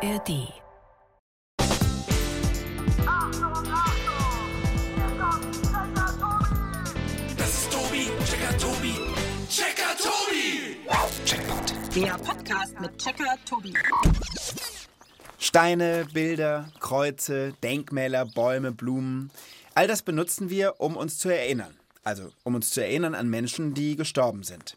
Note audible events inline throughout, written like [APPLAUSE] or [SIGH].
ARD. Das ist Tobi, Checker Tobi, Checker Tobi. Checkpoint. Der Podcast mit Checker Tobi. Steine, Bilder, Kreuze, Denkmäler, Bäume, Blumen. All das benutzen wir, um uns zu erinnern. Also, um uns zu erinnern an Menschen, die gestorben sind.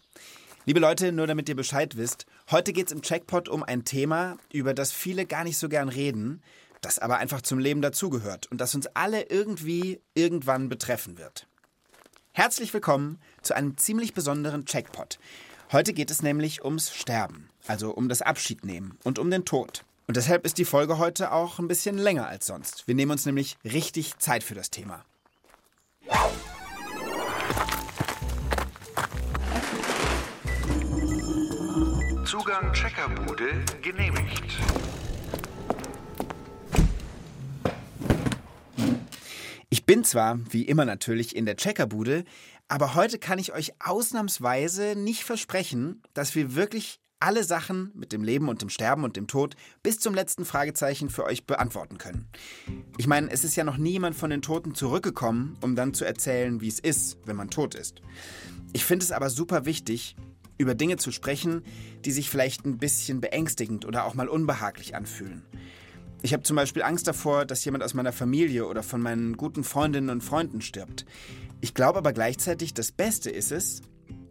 Liebe Leute, nur damit ihr Bescheid wisst, heute geht es im Checkpot um ein Thema, über das viele gar nicht so gern reden, das aber einfach zum Leben dazugehört und das uns alle irgendwie irgendwann betreffen wird. Herzlich willkommen zu einem ziemlich besonderen Checkpot. Heute geht es nämlich ums Sterben, also um das Abschiednehmen und um den Tod. Und deshalb ist die Folge heute auch ein bisschen länger als sonst. Wir nehmen uns nämlich richtig Zeit für das Thema. Zugang Checkerbude genehmigt. Ich bin zwar, wie immer natürlich, in der Checkerbude, aber heute kann ich euch ausnahmsweise nicht versprechen, dass wir wirklich alle Sachen mit dem Leben und dem Sterben und dem Tod bis zum letzten Fragezeichen für euch beantworten können. Ich meine, es ist ja noch niemand von den Toten zurückgekommen, um dann zu erzählen, wie es ist, wenn man tot ist. Ich finde es aber super wichtig, über Dinge zu sprechen, die sich vielleicht ein bisschen beängstigend oder auch mal unbehaglich anfühlen. Ich habe zum Beispiel Angst davor, dass jemand aus meiner Familie oder von meinen guten Freundinnen und Freunden stirbt. Ich glaube aber gleichzeitig, das Beste ist es,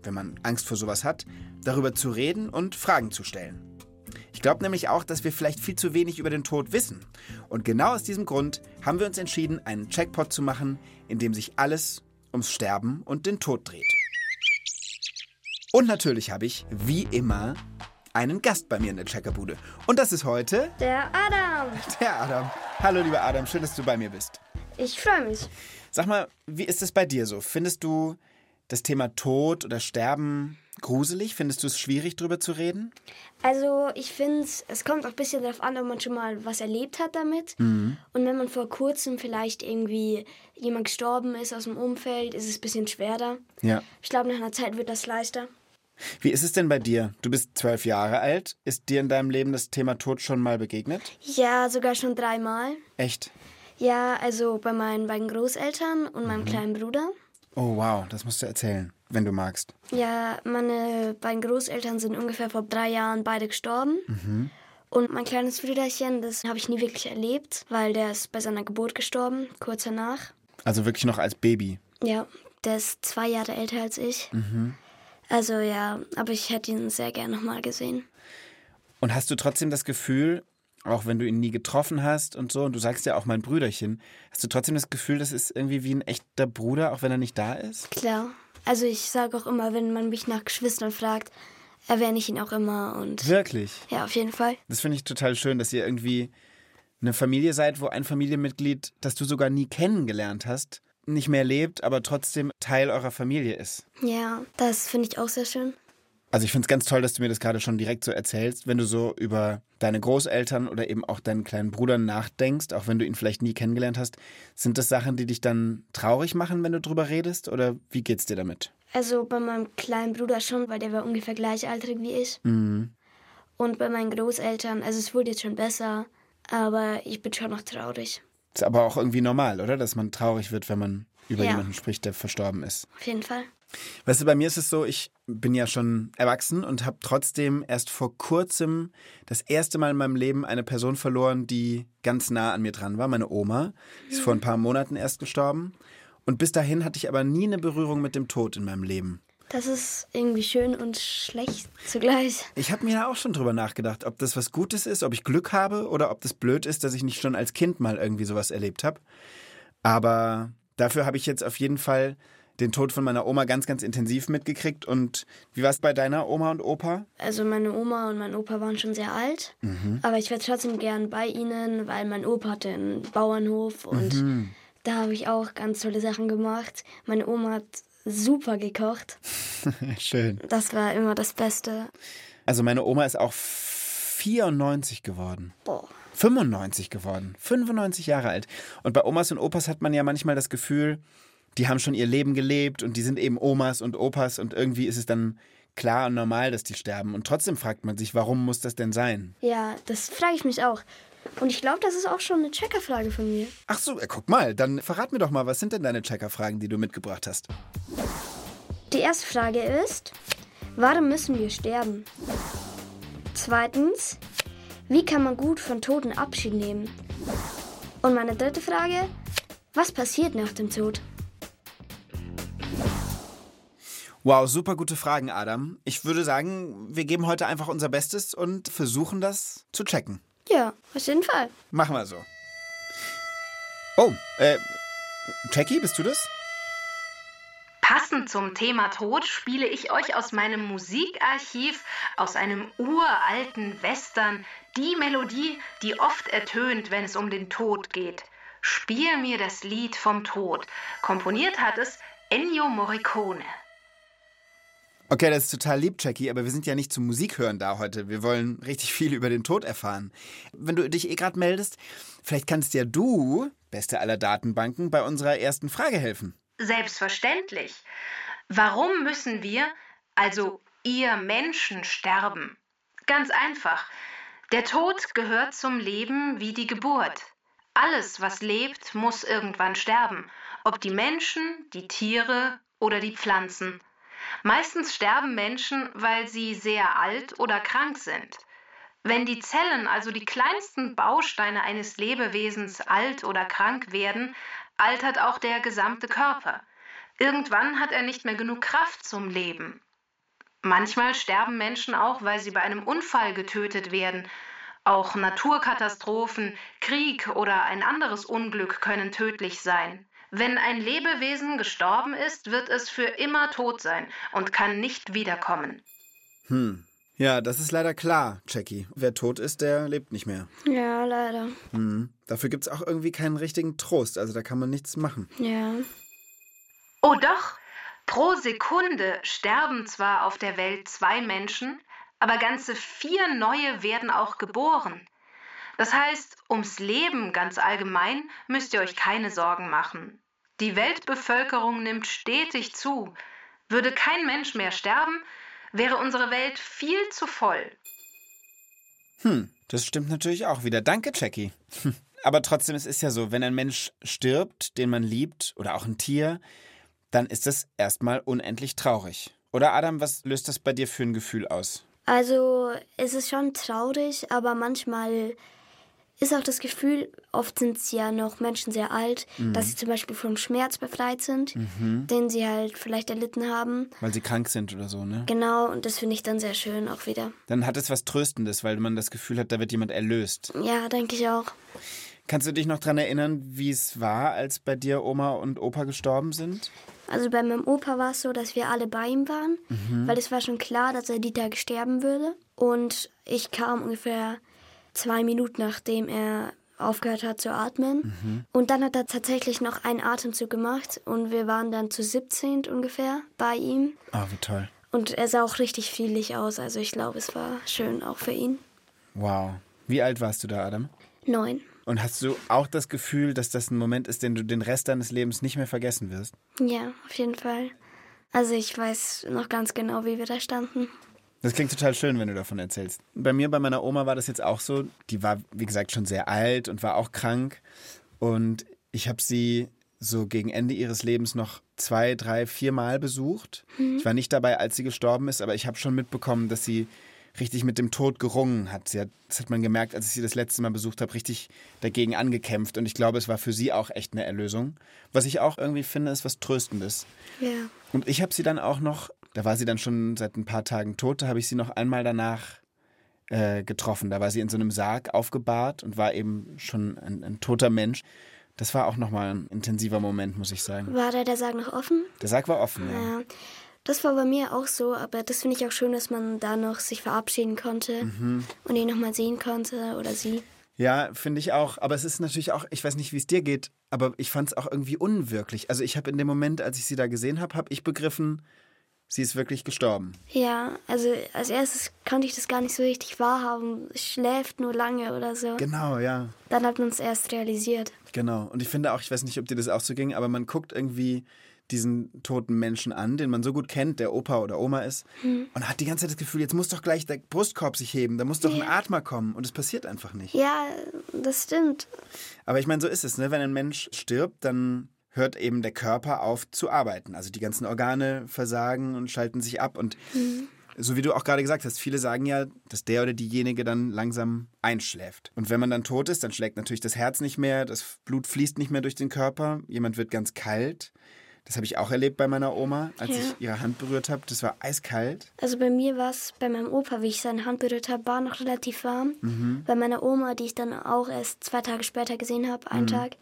wenn man Angst vor sowas hat, darüber zu reden und Fragen zu stellen. Ich glaube nämlich auch, dass wir vielleicht viel zu wenig über den Tod wissen. Und genau aus diesem Grund haben wir uns entschieden, einen Checkpot zu machen, in dem sich alles ums Sterben und den Tod dreht. Und natürlich habe ich, wie immer, einen Gast bei mir in der Checkerbude. Und das ist heute Der Adam. der Adam. Hallo, lieber Adam, schön, dass du bei mir bist. Ich freue mich. Sag mal, wie ist es bei dir so? Findest du das Thema Tod oder Sterben gruselig? Findest du es schwierig, darüber zu reden? Also ich finde, es kommt auch ein bisschen darauf an, ob man schon mal was erlebt hat damit. Und wenn man vor kurzem vielleicht irgendwie jemand gestorben ist aus dem Umfeld, ist es ein bisschen schwerer. Ja. Ich glaube, nach einer Zeit wird das leichter. Wie ist es denn bei dir? Du bist zwölf Jahre alt. Ist dir in deinem Leben das Thema Tod schon mal begegnet? Ja, sogar schon dreimal. Echt? Ja, also bei meinen beiden Großeltern und meinem kleinen Bruder. Oh, wow, das musst du erzählen, wenn du magst. Ja, meine beiden Großeltern sind ungefähr vor drei Jahren beide gestorben. Und mein kleines Brüderchen, das habe ich nie wirklich erlebt, weil der ist bei seiner Geburt gestorben, kurz danach. Also wirklich noch als Baby. Ja, der ist zwei Jahre älter als ich. Also ja, aber ich hätte ihn sehr gerne nochmal gesehen. Und hast du trotzdem das Gefühl, auch wenn du ihn nie getroffen hast und so, und du sagst ja auch mein Brüderchen, hast du trotzdem das Gefühl, das ist irgendwie wie ein echter Bruder, auch wenn er nicht da ist? Klar. Also ich sage auch immer, wenn man mich nach Geschwistern fragt, erwähne ich ihn auch immer und Wirklich? ja, auf jeden Fall. Das finde ich total schön, dass ihr irgendwie eine Familie seid, wo ein Familienmitglied, das du sogar nie kennengelernt hast, nicht mehr lebt, aber trotzdem Teil eurer Familie ist. Ja, das finde ich auch sehr schön. Also ich finde es ganz toll, dass du mir das gerade schon direkt so erzählst, wenn du so über deine Großeltern oder eben auch deinen kleinen Bruder nachdenkst, auch wenn du ihn vielleicht nie kennengelernt hast. Sind das Sachen, die dich dann traurig machen, wenn du drüber redest? Oder wie geht's dir damit? Also bei meinem kleinen Bruder schon, weil der war ungefähr gleichaltrig wie ich. Und bei meinen Großeltern, also es wurde jetzt schon besser, aber ich bin schon noch traurig. Ist aber auch irgendwie normal, oder? Dass man traurig wird, wenn man über Ja. jemanden spricht, der verstorben ist. Auf jeden Fall. Weißt du, bei mir ist es so, ich bin ja schon erwachsen und habe trotzdem erst vor kurzem das erste Mal in meinem Leben eine Person verloren, die ganz nah an mir dran war, meine Oma. Die ist vor ein paar Monaten erst gestorben. Und bis dahin hatte ich aber nie eine Berührung mit dem Tod in meinem Leben. Das ist irgendwie schön und schlecht zugleich. Ich habe mir da auch schon drüber nachgedacht, ob das was Gutes ist, ob ich Glück habe oder ob das blöd ist, dass ich nicht schon als Kind mal irgendwie sowas erlebt habe. Aber dafür habe ich jetzt auf jeden Fall den Tod von meiner Oma ganz, ganz intensiv mitgekriegt. Und wie war es bei deiner Oma und Opa? Also meine Oma und mein Opa waren schon sehr alt, aber ich wäre trotzdem gern bei ihnen, weil mein Opa hatte einen Bauernhof und da habe ich auch ganz tolle Sachen gemacht. Meine Oma hat super gekocht. [LAUGHS] Schön. Das war immer das Beste. Also meine Oma ist auch 94 geworden. Boah. 95 geworden. 95 Jahre alt. Und bei Omas und Opas hat man ja manchmal das Gefühl, die haben schon ihr Leben gelebt und die sind eben Omas und Opas und irgendwie ist es dann klar und normal, dass die sterben. Und trotzdem fragt man sich, warum muss das denn sein? Ja, das frage ich mich auch. Und ich glaube, das ist auch schon eine Checkerfrage von mir. Ach so, äh, guck mal, dann verrat mir doch mal, was sind denn deine Checker-Fragen, die du mitgebracht hast? Die erste Frage ist, warum müssen wir sterben? Zweitens, wie kann man gut von Toten Abschied nehmen? Und meine dritte Frage, was passiert nach dem Tod? Wow, super gute Fragen, Adam. Ich würde sagen, wir geben heute einfach unser Bestes und versuchen das zu checken. Ja, auf jeden Fall. Machen wir so. Oh, äh, Jackie, bist du das? Passend zum Thema Tod spiele ich euch aus meinem Musikarchiv, aus einem uralten Western, die Melodie, die oft ertönt, wenn es um den Tod geht. Spiel mir das Lied vom Tod. Komponiert hat es Ennio Morricone. Okay, das ist total lieb, Jackie, aber wir sind ja nicht zum Musik hören da heute. Wir wollen richtig viel über den Tod erfahren. Wenn du dich eh gerade meldest, vielleicht kannst ja du, beste aller Datenbanken, bei unserer ersten Frage helfen. Selbstverständlich. Warum müssen wir, also ihr Menschen, sterben? Ganz einfach. Der Tod gehört zum Leben wie die Geburt. Alles, was lebt, muss irgendwann sterben. Ob die Menschen, die Tiere oder die Pflanzen. Meistens sterben Menschen, weil sie sehr alt oder krank sind. Wenn die Zellen, also die kleinsten Bausteine eines Lebewesens, alt oder krank werden, altert auch der gesamte Körper. Irgendwann hat er nicht mehr genug Kraft zum Leben. Manchmal sterben Menschen auch, weil sie bei einem Unfall getötet werden. Auch Naturkatastrophen, Krieg oder ein anderes Unglück können tödlich sein. Wenn ein Lebewesen gestorben ist, wird es für immer tot sein und kann nicht wiederkommen. Hm. Ja, das ist leider klar, Jackie. Wer tot ist, der lebt nicht mehr. Ja, leider. Hm. Dafür gibt's auch irgendwie keinen richtigen Trost, also da kann man nichts machen. Ja. Oh doch, pro Sekunde sterben zwar auf der Welt zwei Menschen, aber ganze vier neue werden auch geboren. Das heißt, ums Leben ganz allgemein müsst ihr euch keine Sorgen machen. Die Weltbevölkerung nimmt stetig zu. Würde kein Mensch mehr sterben, wäre unsere Welt viel zu voll. Hm, das stimmt natürlich auch wieder. Danke, Jackie. Aber trotzdem, es ist ja so, wenn ein Mensch stirbt, den man liebt, oder auch ein Tier, dann ist das erstmal unendlich traurig. Oder Adam, was löst das bei dir für ein Gefühl aus? Also, es ist schon traurig, aber manchmal ist auch das Gefühl, oft sind es ja noch Menschen sehr alt, dass sie zum Beispiel vom Schmerz befreit sind, den sie halt vielleicht erlitten haben. Weil sie krank sind oder so, ne? Genau, und das finde ich dann sehr schön auch wieder. Dann hat es was Tröstendes, weil man das Gefühl hat, da wird jemand erlöst. Ja, denke ich auch. Kannst du dich noch dran erinnern, wie es war, als bei dir Oma und Opa gestorben sind? Also bei meinem Opa war es so, dass wir alle bei ihm waren, weil es war schon klar, dass er die Tage sterben würde. Und ich kam ungefähr zwei Minuten, nachdem er aufgehört hat zu atmen. Und dann hat er tatsächlich noch einen Atemzug gemacht und wir waren dann zu 17 ungefähr bei ihm. Oh, wie toll. Und er sah auch richtig fielig aus, also ich glaube, es war schön auch für ihn. Wow. Wie alt warst du da, Adam? Neun. Und hast du auch das Gefühl, dass das ein Moment ist, den du den Rest deines Lebens nicht mehr vergessen wirst? Ja, auf jeden Fall. Also ich weiß noch ganz genau, wie wir da standen. Das klingt total schön, wenn du davon erzählst. Bei mir, bei meiner Oma war das jetzt auch so. Die war, wie gesagt, schon sehr alt und war auch krank. Und ich habe sie so gegen Ende ihres Lebens noch zwei, drei, vier Mal besucht. Ich war nicht dabei, als sie gestorben ist, aber ich habe schon mitbekommen, dass sie richtig mit dem Tod gerungen hat. Sie hat. Das hat man gemerkt, als ich sie das letzte Mal besucht habe, richtig dagegen angekämpft. Und ich glaube, es war für sie auch echt eine Erlösung. Was ich auch irgendwie finde, ist was Tröstendes. Ja. Und ich habe sie dann auch noch, da war sie dann schon seit ein paar Tagen tot, da habe ich sie noch einmal danach äh, getroffen. Da war sie in so einem Sarg aufgebahrt und war eben schon ein, ein toter Mensch. Das war auch nochmal ein intensiver Moment, muss ich sagen. War da der Sarg noch offen? Der Sarg war offen, ja. Ja. Das war bei mir auch so, aber das finde ich auch schön, dass man da noch sich verabschieden konnte und ihn nochmal sehen konnte oder sie. Ja, finde ich auch. Aber es ist natürlich auch, ich weiß nicht, wie es dir geht, aber ich fand es auch irgendwie unwirklich. Also ich habe in dem Moment, als ich sie da gesehen habe, habe ich begriffen, sie ist wirklich gestorben. Ja, also als erstes konnte ich das gar nicht so richtig wahrhaben. Schläft nur lange oder so. Genau, ja. Dann hat man es erst realisiert. Genau. Und ich finde auch, ich weiß nicht, ob dir das auch so ging, aber man guckt irgendwie diesen toten Menschen an, den man so gut kennt, der Opa oder Oma ist, und hat die ganze Zeit das Gefühl, jetzt muss doch gleich der Brustkorb sich heben, da muss doch ein Atmer kommen. Und es passiert einfach nicht. Ja, das stimmt. Aber ich meine, so ist es, ne? Wenn ein Mensch stirbt, dann hört eben der Körper auf zu arbeiten. Also die ganzen Organe versagen und schalten sich ab. Und so wie du auch gerade gesagt hast, viele sagen ja, dass der oder diejenige dann langsam einschläft. Und wenn man dann tot ist, dann schlägt natürlich das Herz nicht mehr, das Blut fließt nicht mehr durch den Körper, jemand wird ganz kalt. Das habe ich auch erlebt bei meiner Oma, als Ja. ich ihre Hand berührt habe. Das war eiskalt. Also bei mir war es bei meinem Opa, wie ich seine Hand berührt habe, war noch relativ warm. Mhm. Bei meiner Oma, die ich dann auch erst zwei Tage später gesehen habe, Mhm. einen Tag,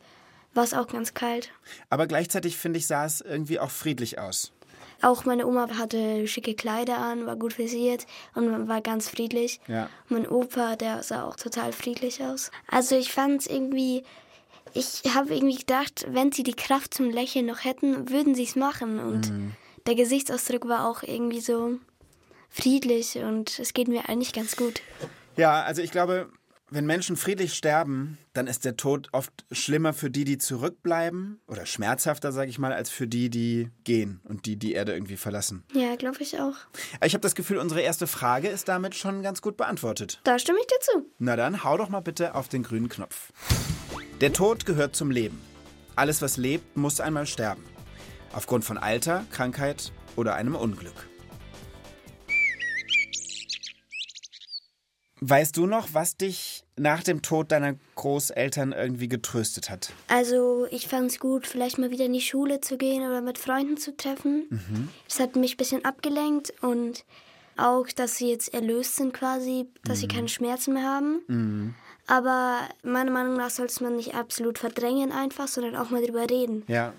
war es auch ganz kalt. Aber gleichzeitig, finde ich, sah es irgendwie auch friedlich aus. Auch meine Oma hatte schicke Kleider an, war gut frisiert und war ganz friedlich. Ja. Mein Opa, der sah auch total friedlich aus. Also ich fand es irgendwie, ich habe irgendwie gedacht, wenn sie die Kraft zum Lächeln noch hätten, würden sie es machen. Und der Gesichtsausdruck war auch irgendwie so friedlich und es geht mir eigentlich ganz gut. Ja, also ich glaube, wenn Menschen friedlich sterben, dann ist der Tod oft schlimmer für die, die zurückbleiben oder schmerzhafter, sage ich mal, als für die, die gehen und die die Erde irgendwie verlassen. Ja, glaube ich auch. Ich habe das Gefühl, unsere erste Frage ist damit schon ganz gut beantwortet. Da stimme ich dir zu. Na dann, hau doch mal bitte auf den grünen Knopf. Der Tod gehört zum Leben. Alles, was lebt, muss einmal sterben. Aufgrund von Alter, Krankheit oder einem Unglück. Weißt du noch, was dich nach dem Tod deiner Großeltern irgendwie getröstet hat? Also ich fand es gut, vielleicht mal wieder in die Schule zu gehen oder mit Freunden zu treffen. Das hat mich ein bisschen abgelenkt und auch, dass sie jetzt erlöst sind quasi, dass sie keine Schmerzen mehr haben. Aber meiner Meinung nach sollte man nicht absolut verdrängen einfach, sondern auch mal drüber reden. Ja.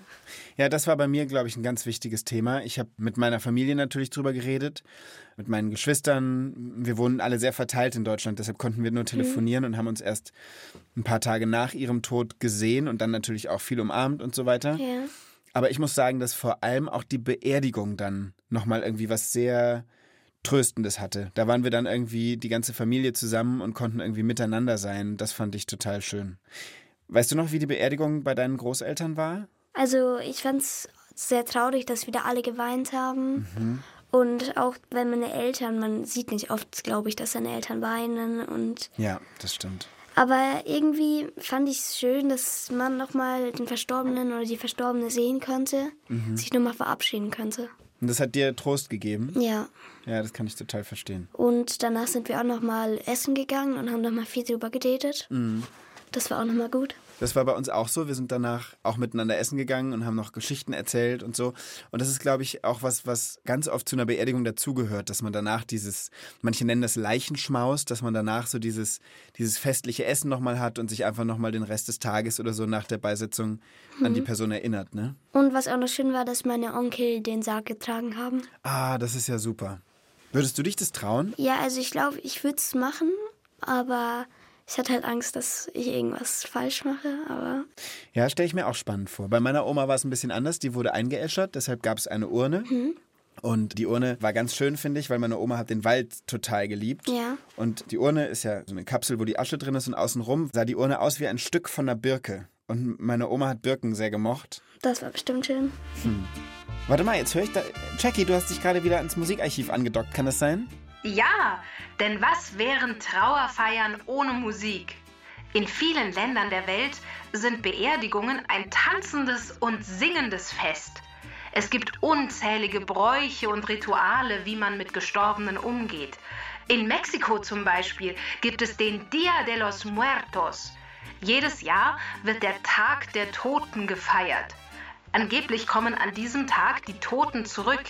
Ja, das war bei mir, glaube ich, ein ganz wichtiges Thema. Ich habe mit meiner Familie natürlich drüber geredet, mit meinen Geschwistern. Wir wohnen alle sehr verteilt in Deutschland, deshalb konnten wir nur telefonieren und haben uns erst ein paar Tage nach ihrem Tod gesehen und dann natürlich auch viel umarmt und so weiter. Ja. Aber ich muss sagen, dass vor allem auch die Beerdigung dann nochmal irgendwie was sehr Tröstendes hatte. Da waren wir dann irgendwie die ganze Familie zusammen und konnten irgendwie miteinander sein. Das fand ich total schön. Weißt du noch, wie die Beerdigung bei deinen Großeltern war? Also ich fand es sehr traurig, dass wieder alle geweint haben. Und auch wenn meine Eltern, man sieht nicht oft, glaube ich, dass seine Eltern weinen und Ja, das stimmt. Aber irgendwie fand ich es schön, dass man nochmal den Verstorbenen oder die Verstorbene sehen konnte, sich nochmal verabschieden könnte. Und das hat dir Trost gegeben? Ja. Ja, das kann ich total verstehen. Und danach sind wir auch nochmal essen gegangen und haben nochmal viel drüber geredet. Das war auch nochmal gut. Das war bei uns auch so. Wir sind danach auch miteinander essen gegangen und haben noch Geschichten erzählt und so. Und das ist, glaube ich, auch was, was ganz oft zu einer Beerdigung dazugehört, dass man danach dieses, manche nennen das Leichenschmaus, dass man danach so dieses, dieses festliche Essen nochmal hat und sich einfach nochmal den Rest des Tages oder so nach der Beisetzung an die Person erinnert, ne? Und was auch noch schön war, dass meine Onkel den Sarg getragen haben. Ah, das ist ja super. Würdest du dich das trauen? Ja, also ich glaube, ich würde es machen, aber ich hatte halt Angst, dass ich irgendwas falsch mache. Aber Ja, stelle ich mir auch spannend vor. Bei meiner Oma war es ein bisschen anders. Die wurde eingeäschert, deshalb gab es eine Urne. Und die Urne war ganz schön, finde ich, weil meine Oma hat den Wald total geliebt. Ja. Und die Urne ist ja so eine Kapsel, wo die Asche drin ist und außenrum sah die Urne aus wie ein Stück von einer Birke. Und meine Oma hat Birken sehr gemocht. das war bestimmt schön. Warte mal, jetzt höre ich da. Jackie, du hast dich gerade wieder ins Musikarchiv angedockt, kann das sein? Ja, denn was wären Trauerfeiern ohne Musik? In vielen Ländern der Welt sind Beerdigungen ein tanzendes und singendes Fest. Es gibt unzählige Bräuche und Rituale, wie man mit Gestorbenen umgeht. In Mexiko zum Beispiel gibt es den Dia de los Muertos. Jedes Jahr wird der Tag der Toten gefeiert. Angeblich kommen an diesem Tag die Toten zurück.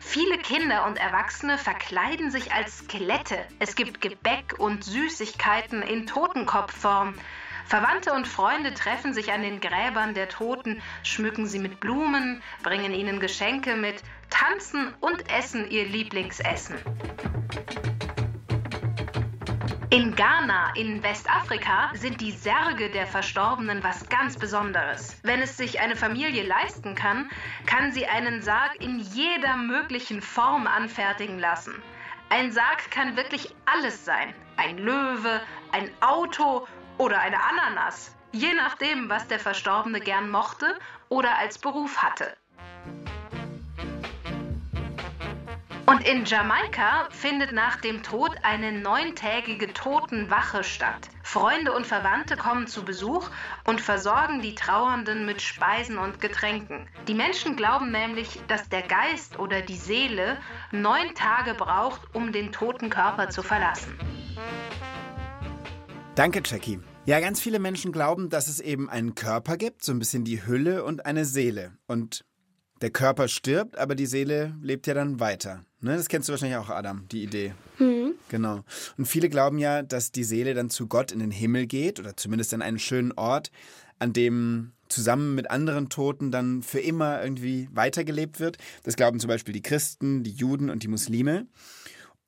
Viele Kinder und Erwachsene verkleiden sich als Skelette. Es gibt Gebäck und Süßigkeiten in Totenkopfform. Verwandte und Freunde treffen sich an den Gräbern der Toten, schmücken sie mit Blumen, bringen ihnen Geschenke mit, tanzen und essen ihr Lieblingsessen. In Ghana in Westafrika sind die Särge der Verstorbenen was ganz Besonderes. Wenn es sich eine Familie leisten kann, kann sie einen Sarg in jeder möglichen Form anfertigen lassen. Ein Sarg kann wirklich alles sein. Ein Löwe, ein Auto oder eine Ananas. Je nachdem, was der Verstorbene gern mochte oder als Beruf hatte. Und in Jamaika findet nach dem Tod eine neuntägige Totenwache statt. Freunde und Verwandte kommen zu Besuch und versorgen die Trauernden mit Speisen und Getränken. Die Menschen glauben nämlich, dass der Geist oder die Seele neun Tage braucht, um den toten Körper zu verlassen. Danke, Jackie. Ja, ganz viele Menschen glauben, dass es eben einen Körper gibt, so ein bisschen die Hülle und eine Seele. Und der Körper stirbt, aber die Seele lebt ja dann weiter. Ne? Das kennst du wahrscheinlich auch, Adam, die Idee. Mhm. Genau. Und viele glauben ja, dass die Seele dann zu Gott in den Himmel geht oder zumindest an einen schönen Ort, an dem zusammen mit anderen Toten dann für immer irgendwie weitergelebt wird. Das glauben zum Beispiel die Christen, die Juden und die Muslime.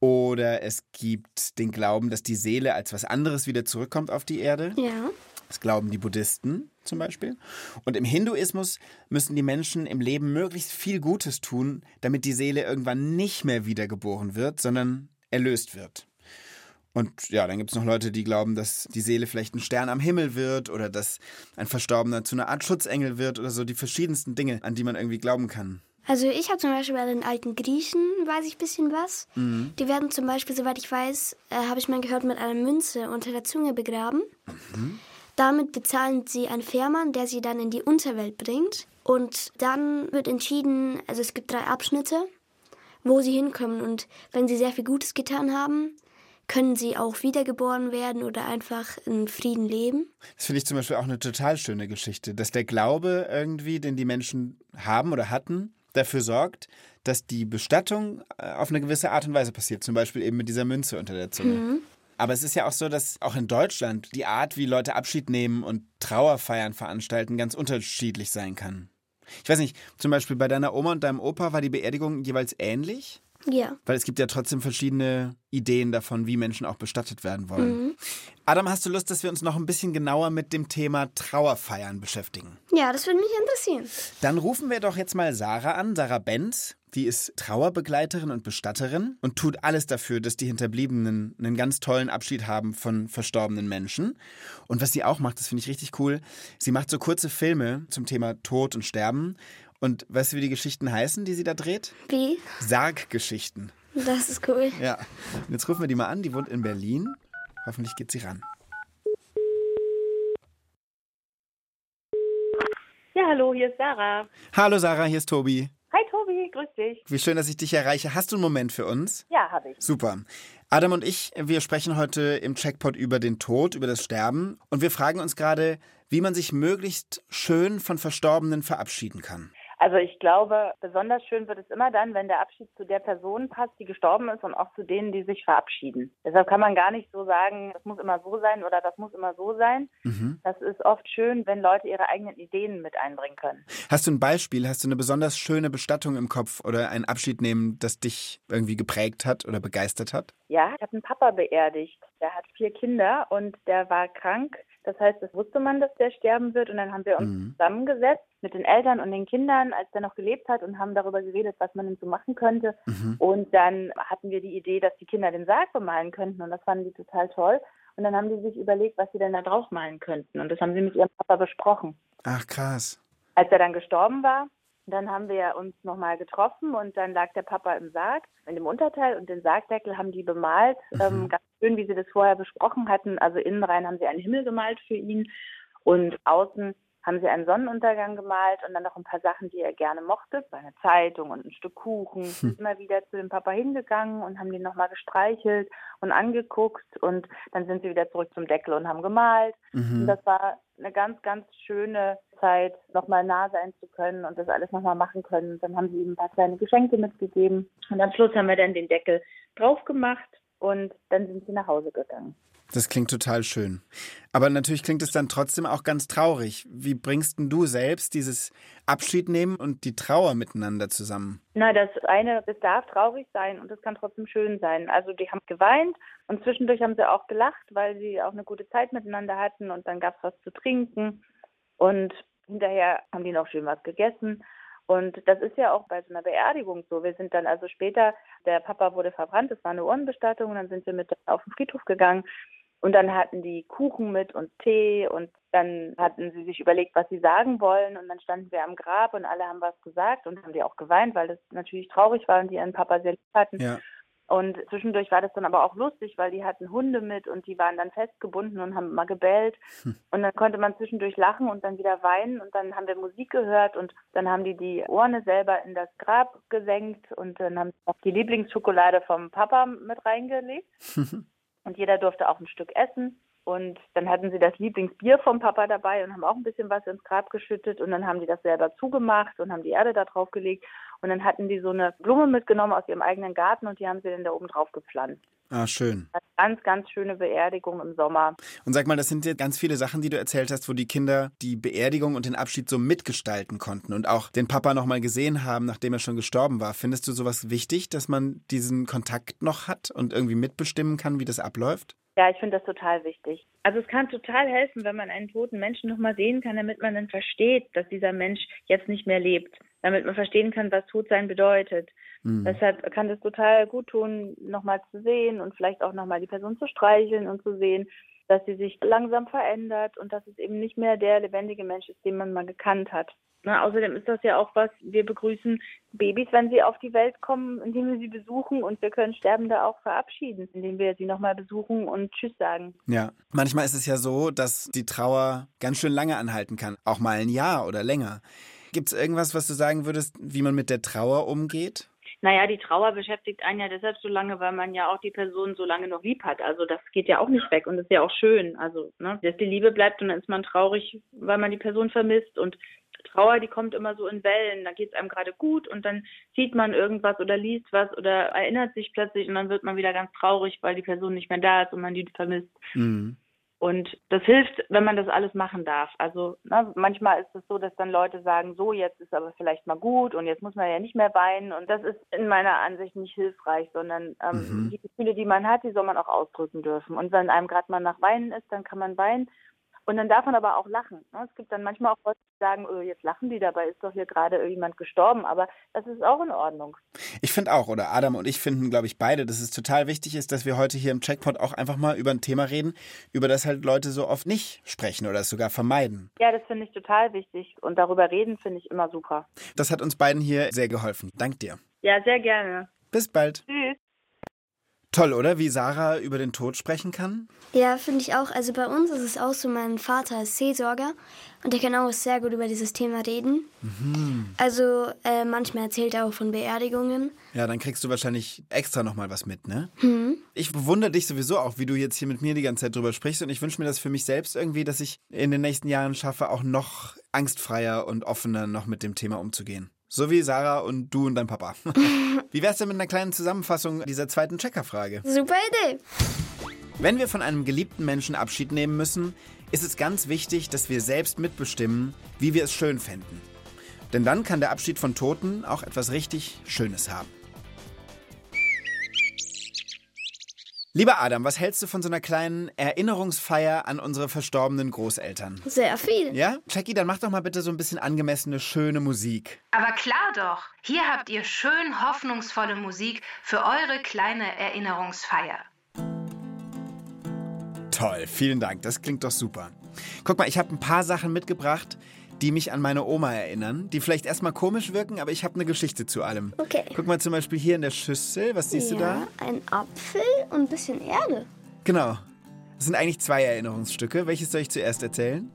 Oder es gibt den Glauben, dass die Seele als was anderes wieder zurückkommt auf die Erde. Ja. Das glauben die Buddhisten zum Beispiel. Und im Hinduismus müssen die Menschen im Leben möglichst viel Gutes tun, damit die Seele irgendwann nicht mehr wiedergeboren wird, sondern erlöst wird. Und ja, dann gibt es noch Leute, die glauben, dass die Seele vielleicht ein Stern am Himmel wird oder dass ein Verstorbener zu einer Art Schutzengel wird oder so die verschiedensten Dinge, an die man irgendwie glauben kann. Also ich habe zum Beispiel bei den alten Griechen, weiß ich ein bisschen was. Die werden zum Beispiel, soweit ich weiß, äh, habe ich mal gehört, mit einer Münze unter der Zunge begraben. Damit bezahlen sie einen Fährmann, der sie dann in die Unterwelt bringt. Und dann wird entschieden, also es gibt drei Abschnitte, wo sie hinkommen. Und wenn sie sehr viel Gutes getan haben, können sie auch wiedergeboren werden oder einfach in Frieden leben. Das finde ich zum Beispiel auch eine total schöne Geschichte, dass der Glaube irgendwie, den die Menschen haben oder hatten, dafür sorgt, dass die Bestattung äh, auf eine gewisse Art und Weise passiert. Zum Beispiel eben mit dieser Münze unter der Zunge. Aber es ist ja auch so, dass auch in Deutschland die Art, wie Leute Abschied nehmen und Trauerfeiern veranstalten, ganz unterschiedlich sein kann. Ich weiß nicht, zum Beispiel bei deiner Oma und deinem Opa war die Beerdigung jeweils ähnlich? Ja. Weil es gibt ja trotzdem verschiedene Ideen davon, wie Menschen auch bestattet werden wollen. Adam, hast du Lust, dass wir uns noch ein bisschen genauer mit dem Thema Trauerfeiern beschäftigen? Ja, das würde mich interessieren. Dann rufen wir doch jetzt mal Sarah an, Sarah Benz. Die ist Trauerbegleiterin und Bestatterin und tut alles dafür, dass die Hinterbliebenen einen ganz tollen Abschied haben von verstorbenen Menschen. Und was sie auch macht, das finde ich richtig cool. Sie macht so kurze Filme zum Thema Tod und Sterben. Und weißt du, wie die Geschichten heißen, die sie da dreht? Wie? Sarggeschichten. Das ist cool. Ja. Und jetzt rufen wir die mal an. Die wohnt in Berlin. Hoffentlich geht sie ran. Ja, hallo, hier ist Sarah. Hallo Sarah, hier ist Tobi. Hi grüß dich. Wie schön, dass ich dich erreiche. Hast du einen Moment für uns? Ja, habe ich. Super. Adam und ich, wir sprechen heute im Checkpot über den Tod, über das Sterben. Und wir fragen uns gerade, wie man sich möglichst schön von Verstorbenen verabschieden kann. Also ich glaube, besonders schön wird es immer dann, wenn der Abschied zu der Person passt, die gestorben ist und auch zu denen, die sich verabschieden. Deshalb kann man gar nicht so sagen, das muss immer so sein oder das muss immer so sein. Mhm. Das ist oft schön, wenn Leute ihre eigenen Ideen mit einbringen können. Hast du ein Beispiel? Hast du eine besonders schöne Bestattung im Kopf oder ein Abschied nehmen, das dich irgendwie geprägt hat oder begeistert hat? Ja, ich habe einen Papa beerdigt. Der hat vier Kinder und der war krank. Das heißt, das wusste man, dass der sterben wird. Und dann haben wir uns Mhm. zusammengesetzt mit den Eltern und den Kindern, als der noch gelebt hat und haben darüber geredet, was man denn so machen könnte. Mhm. Und dann hatten wir die Idee, dass die Kinder den Sarg bemalen könnten. Und das fanden die total toll. Und dann haben die sich überlegt, was sie denn da drauf malen könnten. Und das haben sie mit ihrem Papa besprochen. Ach, krass. Als er dann gestorben war, dann haben wir uns nochmal getroffen und dann lag der Papa im Sarg, in dem Unterteil und den Sargdeckel haben die bemalt. Ähm, ganz schön, wie sie das vorher besprochen hatten. Also innen rein haben sie einen Himmel gemalt für ihn und außen haben sie einen Sonnenuntergang gemalt und dann noch ein paar Sachen, die er gerne mochte. So Eine Zeitung und ein Stück Kuchen. [LAUGHS] Sind Immer wieder zu dem Papa hingegangen und haben den nochmal gestreichelt und angeguckt und dann sind sie wieder zurück zum Deckel und haben gemalt. Und Mhm. das war eine ganz, ganz schöne Zeit, nochmal nah sein zu können und das alles nochmal machen können. Und dann haben sie ihm ein paar kleine Geschenke mitgegeben. Und am Schluss haben wir dann den Deckel drauf gemacht und dann sind sie nach Hause gegangen. Das klingt total schön. Aber natürlich klingt es dann trotzdem auch ganz traurig. Wie bringst denn du selbst dieses Abschied nehmen und die Trauer miteinander zusammen? Na, das eine, es darf traurig sein und es kann trotzdem schön sein. Also die haben geweint und zwischendurch haben sie auch gelacht, weil sie auch eine gute Zeit miteinander hatten und dann gab es was zu trinken und hinterher haben die noch schön was gegessen. Und das ist ja auch bei so einer Beerdigung so. Wir sind dann also später, der Papa wurde verbrannt, es war eine Urnenbestattung, dann sind wir mit auf den Friedhof gegangen Und dann hatten die Kuchen mit und Tee und dann hatten sie sich überlegt, was sie sagen wollen und dann standen wir am Grab und alle haben was gesagt und haben die auch geweint, weil das natürlich traurig war und die ihren Papa sehr lieb hatten. Ja. Und zwischendurch war das dann aber auch lustig, weil die hatten Hunde mit und die waren dann festgebunden und haben immer gebellt. Und dann konnte man zwischendurch lachen und dann wieder weinen und dann haben wir Musik gehört und dann haben die die Urne selber in das Grab gesenkt und dann haben sie noch die Lieblingsschokolade vom Papa mit reingelegt. [LAUGHS] Und jeder durfte auch ein Stück essen. Und dann hatten sie das Lieblingsbier vom Papa dabei und haben auch ein bisschen was ins Grab geschüttet. Und dann haben die das selber zugemacht und haben die Erde da drauf gelegt. Und dann hatten die so eine Blume mitgenommen aus ihrem eigenen Garten und die haben sie dann da oben drauf gepflanzt. Ah, schön. Ganz, ganz schöne Beerdigung im Sommer. Und sag mal, das sind jetzt ganz viele Sachen, die du erzählt hast, wo die Kinder die Beerdigung und den Abschied so mitgestalten konnten und auch den Papa nochmal gesehen haben, nachdem er schon gestorben war. Findest du sowas wichtig, dass man diesen Kontakt noch hat und irgendwie mitbestimmen kann, wie das abläuft? Ja, ich finde das total wichtig. Also es kann total helfen, wenn man einen toten Menschen nochmal sehen kann, damit man dann versteht, dass dieser Mensch jetzt nicht mehr lebt. Damit man verstehen kann, was Todsein bedeutet. Deshalb kann es total gut tun, nochmal zu sehen und vielleicht auch nochmal die Person zu streicheln und zu sehen, dass sie sich langsam verändert und dass es eben nicht mehr der lebendige Mensch ist, den man mal gekannt hat. Na, außerdem ist das ja auch was, wir begrüßen Babys, wenn sie auf die Welt kommen, indem wir sie besuchen und wir können Sterbende auch verabschieden, indem wir sie nochmal besuchen und Tschüss sagen. Ja. Manchmal ist es ja so, dass die Trauer ganz schön lange anhalten kann. Auch mal ein Jahr oder länger. Gibt es irgendwas, was du sagen würdest, wie man mit der Trauer umgeht? Naja, die Trauer beschäftigt einen ja deshalb so lange, weil man ja auch die Person so lange noch lieb hat. Also das geht ja auch nicht weg und ist ja auch schön. Also, ne, dass die Liebe bleibt und dann ist man traurig, weil man die Person vermisst und Trauer, die kommt immer so in Wellen. Da geht es einem gerade gut und dann sieht man irgendwas oder liest was oder erinnert sich plötzlich und dann wird man wieder ganz traurig, weil die Person nicht mehr da ist und man die vermisst. Mhm. Und das hilft, wenn man das alles machen darf. Also ne, manchmal ist es so, dass dann Leute sagen, so jetzt ist aber vielleicht mal gut und jetzt muss man ja nicht mehr weinen. Und das ist in meiner Ansicht nicht hilfreich, sondern ähm, die Gefühle, die man hat, die soll man auch ausdrücken dürfen. Und wenn einem gerade mal nach Weinen ist, dann kann man weinen. Und dann darf man aber auch lachen. Ne? Es gibt dann manchmal auch Leute, die sagen, oh, jetzt lachen die, dabei ist doch hier gerade jemand gestorben. Aber das ist auch in Ordnung. Ich finde auch, oder Adam und ich finden, glaube ich, beide, dass es total wichtig ist, dass wir heute hier im Checkpoint auch einfach mal über ein Thema reden, über das halt Leute so oft nicht sprechen oder es sogar vermeiden. Ja, das finde ich total wichtig. Und darüber reden finde ich immer super. Das hat uns beiden hier sehr geholfen. Dank dir. Ja, sehr gerne. Bis bald. Tschüss. Toll, oder? Wie Sarah über den Tod sprechen kann? Ja, finde ich auch. Also bei uns ist es auch so, mein Vater ist Seelsorger und der kann auch sehr gut über dieses Thema reden. Also äh, manchmal erzählt er auch von Beerdigungen. Ja, dann kriegst du wahrscheinlich extra nochmal was mit, ne? Ich bewundere dich sowieso auch, wie du jetzt hier mit mir die ganze Zeit drüber sprichst. Und ich wünsche mir das für mich selbst irgendwie, dass ich in den nächsten Jahren schaffe, auch noch angstfreier und offener noch mit dem Thema umzugehen. So wie Sarah und du und dein Papa. [LAUGHS] wie wär's denn mit einer kleinen Zusammenfassung dieser zweiten Checkerfrage? Super Idee. Wenn wir von einem geliebten Menschen Abschied nehmen müssen, ist es ganz wichtig, dass wir selbst mitbestimmen, wie wir es schön fänden. Denn dann kann der Abschied von Toten auch etwas richtig Schönes haben. Lieber Adam, was hältst du von so einer kleinen Erinnerungsfeier an unsere verstorbenen Großeltern? Sehr viel. Ja? Jackie, dann mach doch mal bitte so ein bisschen angemessene, schöne Musik. Aber klar doch, hier habt ihr schön hoffnungsvolle Musik für eure kleine Erinnerungsfeier. Toll, vielen Dank. Das klingt doch super. Guck mal, ich habe ein paar Sachen mitgebracht, die mich an meine Oma erinnern, die vielleicht erstmal komisch wirken, aber ich habe eine Geschichte zu allem. Okay. Guck mal zum Beispiel hier in der Schüssel. Was siehst du da? ja, ein Apfel und ein bisschen Erde. Genau. Das sind eigentlich zwei Erinnerungsstücke. Welches soll ich zuerst erzählen?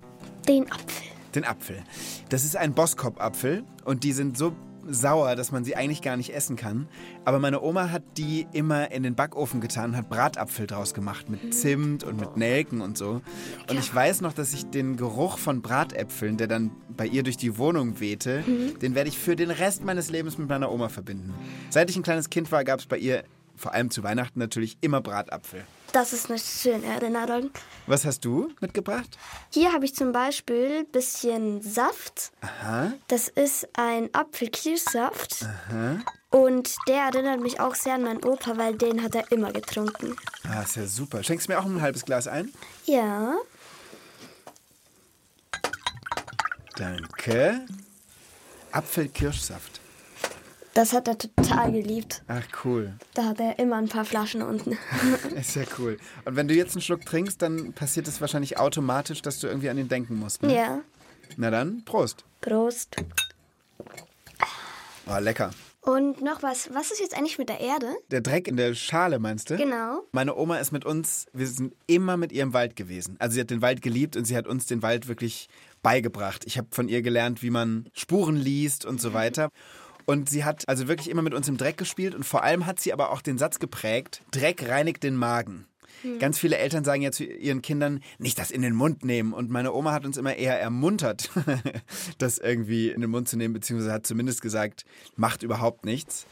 Den Apfel. Den Apfel. Das ist ein Boskop-Apfel und die sind so sauer, dass man sie eigentlich gar nicht essen kann. Aber meine Oma hat die immer in den Backofen getan, hat Bratapfel draus gemacht mit Zimt und mit Nelken und so. Und ich weiß noch, dass ich den Geruch von Bratäpfeln, der dann bei ihr durch die Wohnung wehte, den werde ich für den Rest meines Lebens mit meiner Oma verbinden. Seit ich ein kleines Kind war, gab es bei ihr, vor allem zu Weihnachten natürlich, immer Bratapfel. Das ist eine schöne Erinnerung. Was hast du mitgebracht? Hier habe ich zum Beispiel ein bisschen Saft. Aha. Das ist ein Apfelkirschsaft. Und der erinnert mich auch sehr an meinen Opa, weil den hat er immer getrunken. Ah, ist ja super. Schenkst du mir auch ein halbes Glas ein? Ja. Danke. Apfelkirschsaft. Das hat er total geliebt. Ach, cool. Da hat er immer ein paar Flaschen unten. [LAUGHS] Ist ja cool. Und wenn du jetzt einen Schluck trinkst, dann passiert es wahrscheinlich automatisch, dass du irgendwie an ihn denken musst. Ne? ja. Na dann, Prost. Prost. Oh, lecker. Und noch was. Was ist jetzt eigentlich mit der Erde? Der Dreck in der Schale, meinst du? Genau. Meine Oma ist mit uns, wir sind immer mit ihr im Wald gewesen. Also sie hat den Wald geliebt und sie hat uns den Wald wirklich beigebracht. Ich habe von ihr gelernt, wie man Spuren liest und so weiter. Und sie hat also wirklich immer mit uns im Dreck gespielt und vor allem hat sie aber auch den Satz geprägt, Dreck reinigt den Magen. Ganz viele Eltern sagen ja zu ihren Kindern, nicht das in den Mund nehmen. Und meine Oma hat uns immer eher ermuntert, [LAUGHS] das irgendwie in den Mund zu nehmen, beziehungsweise hat zumindest gesagt, macht überhaupt nichts.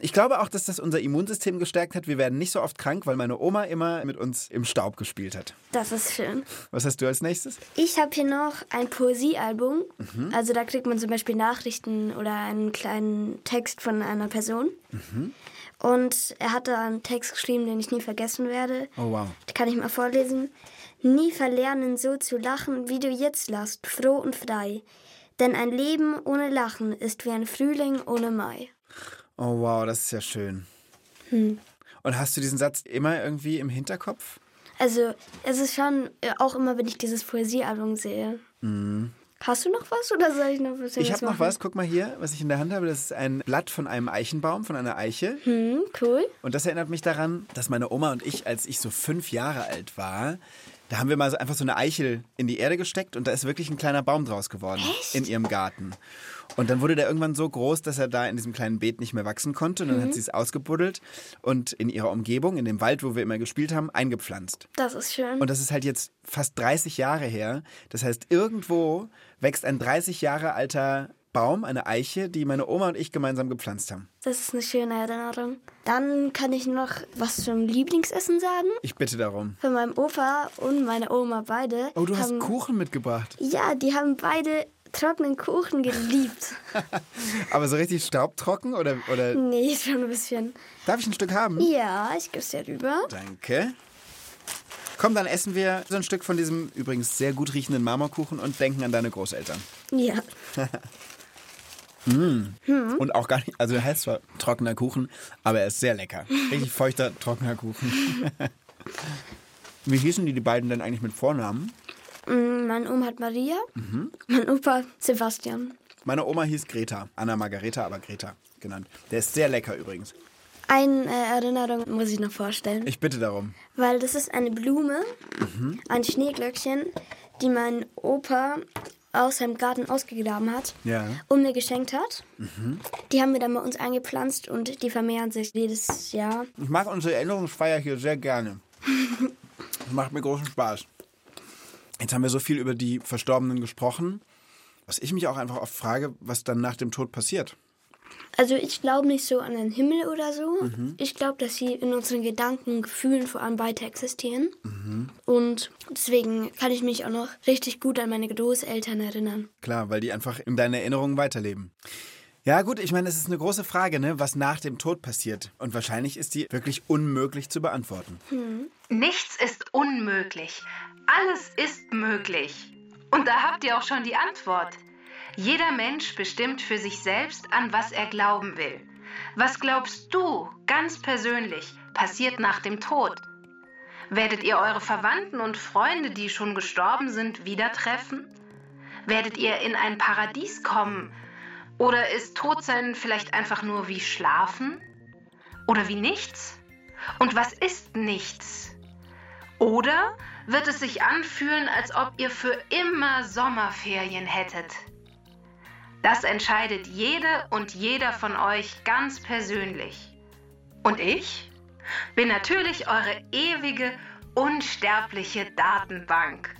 Ich glaube auch, dass das unser Immunsystem gestärkt hat. Wir werden nicht so oft krank, weil meine Oma immer mit uns im Staub gespielt hat. Das ist schön. Was hast du als nächstes? Ich habe hier noch ein Poesiealbum. Also da kriegt man zum Beispiel Nachrichten oder einen kleinen Text von einer Person. Und er hat da einen Text geschrieben, den ich nie vergessen werde. Oh wow. Den kann ich mal vorlesen. Nie verlernen so zu lachen, wie du jetzt lachst, froh und frei. Denn ein Leben ohne Lachen ist wie ein Frühling ohne Mai. Oh wow, das ist ja schön. Und hast du diesen Satz immer irgendwie im Hinterkopf? Also es ist schon äh, auch immer, wenn ich dieses Poesiealbum sehe. Hast du noch was oder soll ich noch was Ich habe noch was, guck mal hier, was ich in der Hand habe. Das ist ein Blatt von einem Eichenbaum, von einer Eiche. Hm, cool. Und das erinnert mich daran, dass meine Oma und ich, als ich so fünf Jahre alt war, da haben wir mal so einfach so eine Eichel in die Erde gesteckt und da ist wirklich ein kleiner Baum draus geworden in ihrem Garten. Und dann wurde der irgendwann so groß, dass er da in diesem kleinen Beet nicht mehr wachsen konnte. Und dann hat sie es ausgebuddelt und in ihrer Umgebung, in dem Wald, wo wir immer gespielt haben, eingepflanzt. Das ist schön. Und das ist halt jetzt fast 30 Jahre her. Das heißt, irgendwo wächst ein 30 Jahre alter Baum, eine Eiche, die meine Oma und ich gemeinsam gepflanzt haben. Das ist eine schöne Erinnerung. Dann kann ich noch was zum Lieblingsessen sagen. Ich bitte darum. Von meinem Opa und meiner Oma beide. Oh, du hast haben, Kuchen mitgebracht. Ja, die haben beide trockenen Kuchen geliebt. [LAUGHS] Aber so richtig staubtrocken oder, oder nee, schon ein bisschen. darf ich ein Stück haben? Ja, ich gebe es dir rüber. Danke. Komm, dann essen wir so ein Stück von diesem übrigens sehr gut riechenden Marmorkuchen und denken an deine Großeltern. Ja. [LAUGHS] Und auch gar nicht, also er heißt zwar trockener Kuchen, aber er ist sehr lecker. Richtig feuchter, trockener Kuchen. [LAUGHS] Wie hießen die, die beiden denn eigentlich mit Vornamen? Mm, Meine Oma hat Maria, mein Opa Sebastian. Meine Oma hieß Greta. Anna Margareta, aber Greta genannt. Der ist sehr lecker übrigens. Eine äh, Erinnerung muss ich noch vorstellen. Ich bitte darum. Weil das ist eine Blume, ein Schneeglöckchen, die mein Opa aus seinem Garten ausgegraben hat Ja. und mir geschenkt hat. Die haben wir dann bei uns eingepflanzt und die vermehren sich jedes Jahr. Ich mag unsere Erinnerungsfeier hier sehr gerne. Das macht mir großen Spaß. Jetzt haben wir so viel über die Verstorbenen gesprochen. Was ich mich auch einfach oft frage, was dann nach dem Tod passiert. Also ich glaube nicht so an den Himmel oder so. Ich glaube, dass sie in unseren Gedanken und Gefühlen vor allem weiter existieren. Und deswegen kann ich mich auch noch richtig gut an meine Großeltern erinnern. Klar, weil die einfach in deinen Erinnerungen weiterleben. Ja gut, ich meine, es ist eine große Frage, ne, was nach dem Tod passiert. Und wahrscheinlich ist die wirklich unmöglich zu beantworten. Nichts ist unmöglich. Alles ist möglich. Und da habt ihr auch schon die Antwort. Jeder Mensch bestimmt für sich selbst, an was er glauben will. Was glaubst du, ganz persönlich, passiert nach dem Tod? Werdet ihr eure Verwandten und Freunde, die schon gestorben sind, wieder treffen? Werdet ihr in ein Paradies kommen? Oder ist Todsein vielleicht einfach nur wie Schlafen? Oder wie nichts? Und was ist nichts? Oder wird es sich anfühlen, als ob ihr für immer Sommerferien hättet? Das entscheidet jede und jeder von euch ganz persönlich. Und ich bin natürlich eure ewige, unsterbliche Datenbank.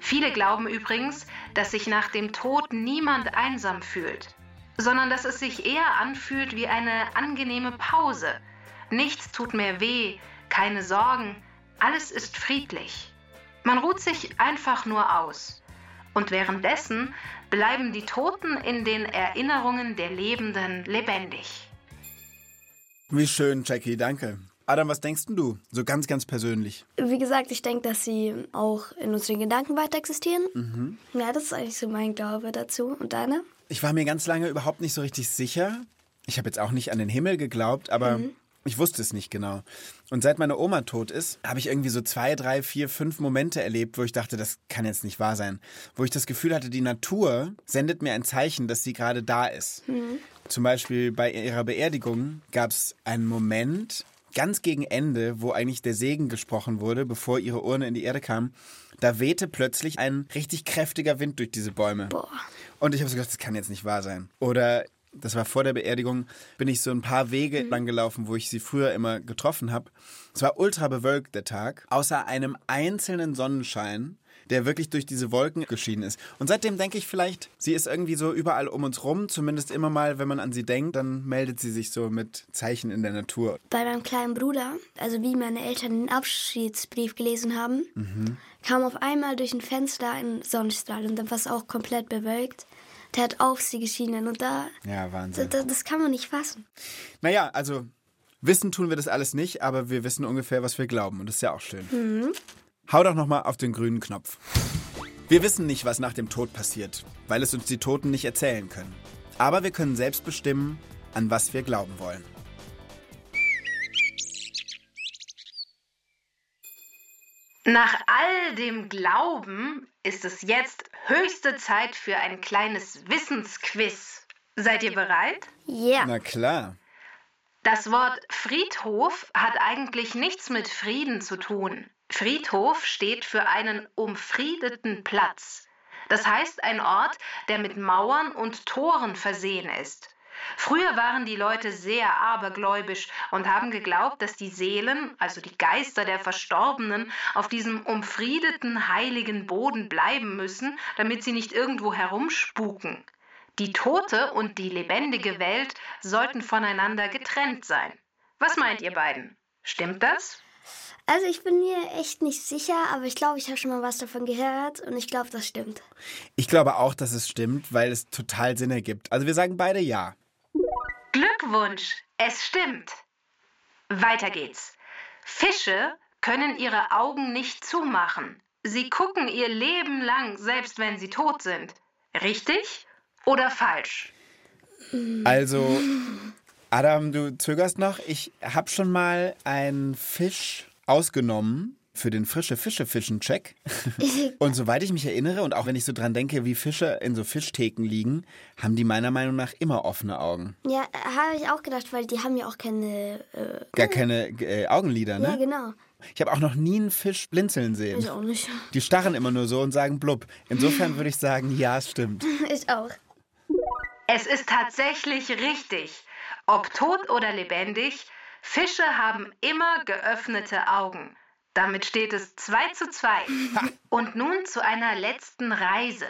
Viele glauben übrigens, dass sich nach dem Tod niemand einsam fühlt, sondern dass es sich eher anfühlt wie eine angenehme Pause. Nichts tut mehr weh, keine Sorgen, alles ist friedlich. Man ruht sich einfach nur aus. Und währenddessen bleiben die Toten in den Erinnerungen der Lebenden lebendig. Wie schön, Jackie, danke. Adam, was denkst denn du? So ganz, ganz persönlich. Wie gesagt, ich denke, dass sie auch in unseren Gedanken weiter existieren. Ja, das ist eigentlich so mein Glaube dazu. Und deine? Ich war mir ganz lange überhaupt nicht so richtig sicher. Ich habe jetzt auch nicht an den Himmel geglaubt, aber ich wusste es nicht genau. Und seit meine Oma tot ist, habe ich irgendwie so zwei, drei, vier, fünf Momente erlebt, wo ich dachte, das kann jetzt nicht wahr sein. Wo ich das Gefühl hatte, die Natur sendet mir ein Zeichen, dass sie gerade da ist. Zum Beispiel bei ihrer Beerdigung gab es einen Moment, ganz gegen Ende, wo eigentlich der Segen gesprochen wurde, bevor ihre Urne in die Erde kam. Da wehte plötzlich ein richtig kräftiger Wind durch diese Bäume. Boah. Und ich habe so gedacht, das kann jetzt nicht wahr sein. Oder das war vor der Beerdigung, bin ich so ein paar Wege lang gelaufen, wo ich sie früher immer getroffen habe. Es war ultra bewölkt der Tag, außer einem einzelnen Sonnenschein, der wirklich durch diese Wolken geschieden ist. Und seitdem denke ich vielleicht, sie ist irgendwie so überall um uns rum, zumindest immer mal, wenn man an sie denkt, dann meldet sie sich so mit Zeichen in der Natur. Bei meinem kleinen Bruder, also wie meine Eltern den Abschiedsbrief gelesen haben, kam auf einmal durch ein Fenster ein Sonnenstrahl und dann war es auch komplett bewölkt. Der hat auf sie geschienen und da, Ja, Wahnsinn. das, das kann man nicht fassen. Naja, also wissen tun wir das alles nicht, aber wir wissen ungefähr, was wir glauben und das ist ja auch schön. Hau doch nochmal auf den grünen Knopf. Wir wissen nicht, was nach dem Tod passiert, weil es uns die Toten nicht erzählen können. Aber wir können selbst bestimmen, an was wir glauben wollen. Nach all dem Glauben ist es jetzt höchste Zeit für ein kleines Wissensquiz. Seid ihr bereit? Ja. Na klar. Das Wort Friedhof hat eigentlich nichts mit Frieden zu tun. Friedhof steht für einen umfriedeten Platz. Das heißt ein Ort, der mit Mauern und Toren versehen ist. Früher waren die Leute sehr abergläubisch und haben geglaubt, dass die Seelen, also die Geister der Verstorbenen, auf diesem umfriedeten, heiligen Boden bleiben müssen, damit sie nicht irgendwo herumspuken. Die tote und die lebendige Welt sollten voneinander getrennt sein. Was meint ihr beiden? Stimmt das? Also ich bin mir echt nicht sicher, aber ich glaube, ich habe schon mal was davon gehört und ich glaube, das stimmt. Ich glaube auch, dass es stimmt, weil es total Sinn ergibt. Also wir sagen beide ja. Glückwunsch, es stimmt. Weiter geht's. Fische können ihre Augen nicht zumachen. Sie gucken ihr Leben lang, selbst wenn sie tot sind. Richtig oder falsch? Also, Adam, du zögerst noch. Ich habe schon mal einen Fisch ausgenommen für den frische Fische fischen Check. [LAUGHS] und soweit ich mich erinnere und auch wenn ich so dran denke, wie Fische in so Fischtheken liegen, haben die meiner Meinung nach immer offene Augen. Ja, habe ich auch gedacht, weil die haben ja auch keine. Äh, Gar keine äh, Augenlider, ne? Ja, genau. Ich habe auch noch nie einen Fisch blinzeln sehen. Ich auch nicht. Die starren immer nur so und sagen blub. Insofern würde ich sagen, ja, es stimmt. [LAUGHS] Ich auch. Es ist tatsächlich richtig. Ob tot oder lebendig, Fische haben immer geöffnete Augen. Damit steht es 2 zu 2. Und nun zu einer letzten Reise.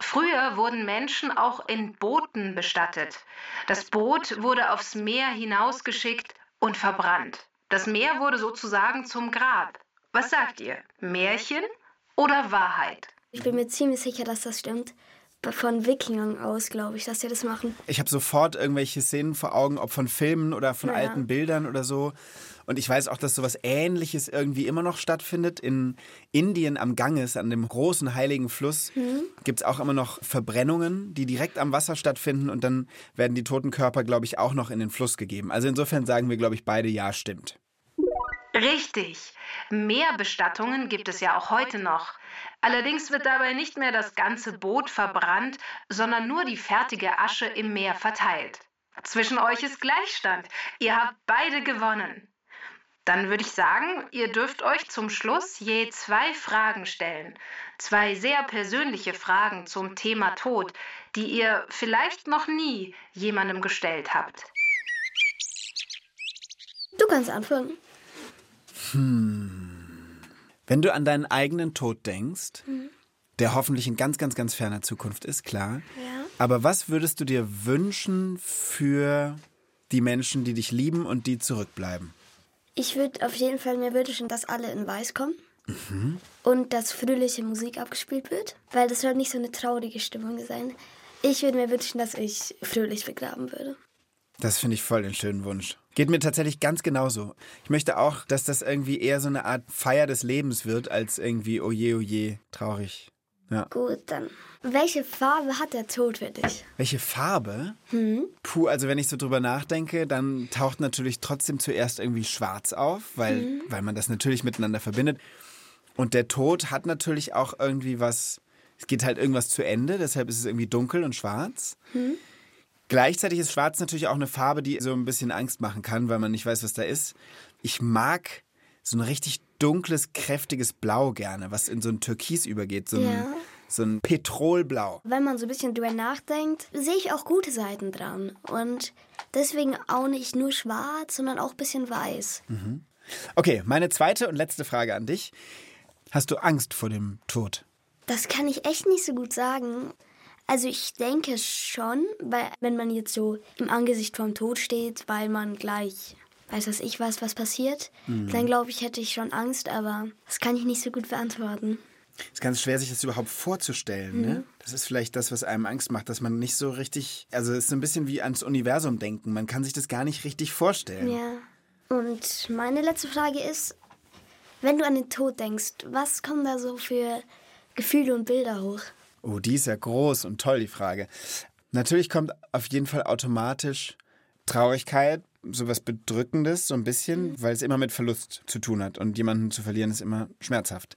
Früher wurden Menschen auch in Booten bestattet. Das Boot wurde aufs Meer hinausgeschickt und verbrannt. Das Meer wurde sozusagen zum Grab. Was sagt ihr? Märchen oder Wahrheit? Ich bin mir ziemlich sicher, dass das stimmt. Von Wikingern aus, glaube ich, dass sie das machen. Ich habe sofort irgendwelche Szenen vor Augen, ob von Filmen oder von Ja. alten Bildern oder so. Und ich weiß auch, dass sowas Ähnliches irgendwie immer noch stattfindet. In Indien am Ganges, an dem großen heiligen Fluss, gibt es auch immer noch Verbrennungen, die direkt am Wasser stattfinden. Und dann werden die toten Körper, glaube ich, auch noch in den Fluss gegeben. Also insofern sagen wir, glaube ich, beide ja, stimmt. Richtig. Meerbestattungen gibt es ja auch heute noch. Allerdings wird dabei nicht mehr das ganze Boot verbrannt, sondern nur die fertige Asche im Meer verteilt. Zwischen euch ist Gleichstand. Ihr habt beide gewonnen. Dann würde ich sagen, ihr dürft euch zum Schluss je zwei Fragen stellen. Zwei sehr persönliche Fragen zum Thema Tod, die ihr vielleicht noch nie jemandem gestellt habt. Du kannst anfangen. Wenn du an deinen eigenen Tod denkst, der hoffentlich in ganz, ganz, ganz ferner Zukunft ist, klar. Ja. Aber was würdest du dir wünschen für die Menschen, die dich lieben und die zurückbleiben? Ich würde auf jeden Fall mir wünschen, dass alle in Weiß kommen. Und dass fröhliche Musik abgespielt wird. Weil das soll nicht so eine traurige Stimmung sein. Ich würde mir wünschen, dass ich fröhlich begraben würde. Das finde ich voll den schönen Wunsch. Geht mir tatsächlich ganz genauso. Ich möchte auch, dass das irgendwie eher so eine Art Feier des Lebens wird, als irgendwie oje, oje, traurig. Ja. Gut, dann. Welche Farbe hat der Tod für dich? Welche Farbe? Puh, also wenn ich so drüber nachdenke, dann taucht natürlich trotzdem zuerst irgendwie schwarz auf, weil, weil man das natürlich miteinander verbindet. Und der Tod hat natürlich auch irgendwie was, es geht halt irgendwas zu Ende, deshalb ist es irgendwie dunkel und schwarz. Gleichzeitig ist schwarz natürlich auch eine Farbe, die so ein bisschen Angst machen kann, weil man nicht weiß, was da ist. Ich mag so ein richtig dunkles, kräftiges Blau gerne, was in so ein Türkis übergeht, so ein, Ja. so ein Petrolblau. Wenn man so ein bisschen drüber nachdenkt, sehe ich auch gute Seiten dran. Und deswegen auch nicht nur schwarz, sondern auch ein bisschen weiß. Okay, meine zweite und letzte Frage an dich. Hast du Angst vor dem Tod? Das kann ich echt nicht so gut sagen. Also ich denke schon, weil wenn man jetzt so im Angesicht vom Tod steht, weil man gleich weiß was ich was, was passiert, dann glaube ich, hätte ich schon Angst, aber das kann ich nicht so gut beantworten. Es ist ganz schwer, sich das überhaupt vorzustellen. Ne? Das ist vielleicht das, was einem Angst macht, dass man nicht so richtig, also es ist so ein bisschen wie ans Universum denken. Man kann sich das gar nicht richtig vorstellen. Ja. Und meine letzte Frage ist, wenn du an den Tod denkst, was kommen da so für Gefühle und Bilder hoch? Oh, die ist ja groß und toll, die Frage. Natürlich kommt auf jeden Fall automatisch Traurigkeit, sowas Bedrückendes, so ein bisschen, weil es immer mit Verlust zu tun hat. Und jemanden zu verlieren ist immer schmerzhaft.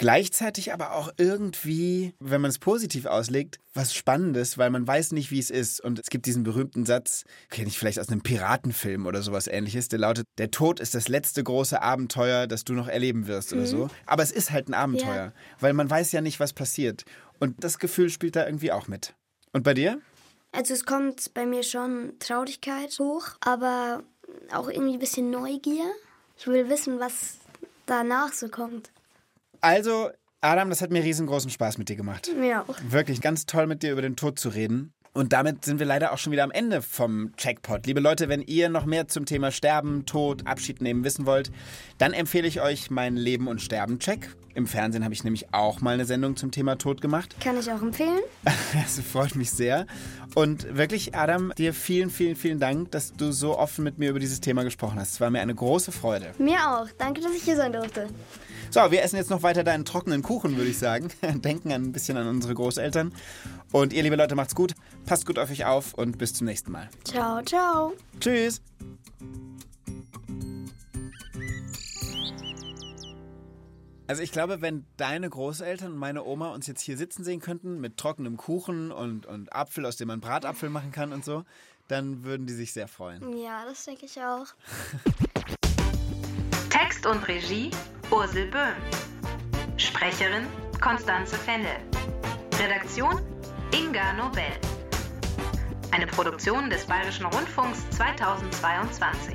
Gleichzeitig aber auch irgendwie, wenn man es positiv auslegt, was Spannendes, weil man weiß nicht, wie es ist. Und es gibt diesen berühmten Satz, kenne ich vielleicht aus einem Piratenfilm oder sowas ähnliches, der lautet, der Tod ist das letzte große Abenteuer, das du noch erleben wirst oder so. Aber es ist halt ein Abenteuer, Ja. weil man weiß ja nicht, was passiert. Und das Gefühl spielt da irgendwie auch mit. Und bei dir? Also es kommt bei mir schon Traurigkeit hoch, aber auch irgendwie ein bisschen Neugier. Ich will wissen, was danach so kommt. Also, Adam, das hat mir riesengroßen Spaß mit dir gemacht. Mir auch. Wirklich ganz toll mit dir über den Tod zu reden. Und damit sind wir leider auch schon wieder am Ende vom Checkpot. Liebe Leute, wenn ihr noch mehr zum Thema Sterben, Tod, Abschied nehmen wissen wollt, dann empfehle ich euch meinen Leben- und Sterben-Check. Im Fernsehen habe ich nämlich auch mal eine Sendung zum Thema Tod gemacht. Kann ich auch empfehlen. [LAUGHS] Das freut mich sehr. Und wirklich, Adam, dir vielen, vielen, vielen Dank, dass du so offen mit mir über dieses Thema gesprochen hast. Es war mir eine große Freude. Mir auch. Danke, dass ich hier sein durfte. So, wir essen jetzt noch weiter deinen trockenen Kuchen, würde ich sagen. [LAUGHS] Denken ein bisschen an unsere Großeltern. Und ihr, liebe Leute, macht's gut. Passt gut auf euch auf und bis zum nächsten Mal. Ciao, ciao. Tschüss. Also ich glaube, wenn deine Großeltern und meine Oma uns jetzt hier sitzen sehen könnten mit trockenem Kuchen und, und Apfel, aus dem man Bratapfel machen kann und so, dann würden die sich sehr freuen. Ja, das denke ich auch. [LAUGHS] Text und Regie Ursel Böhm. Sprecherin Konstanze Fennel. Redaktion Inga Nobel. Eine Produktion des Bayerischen Rundfunks 2022.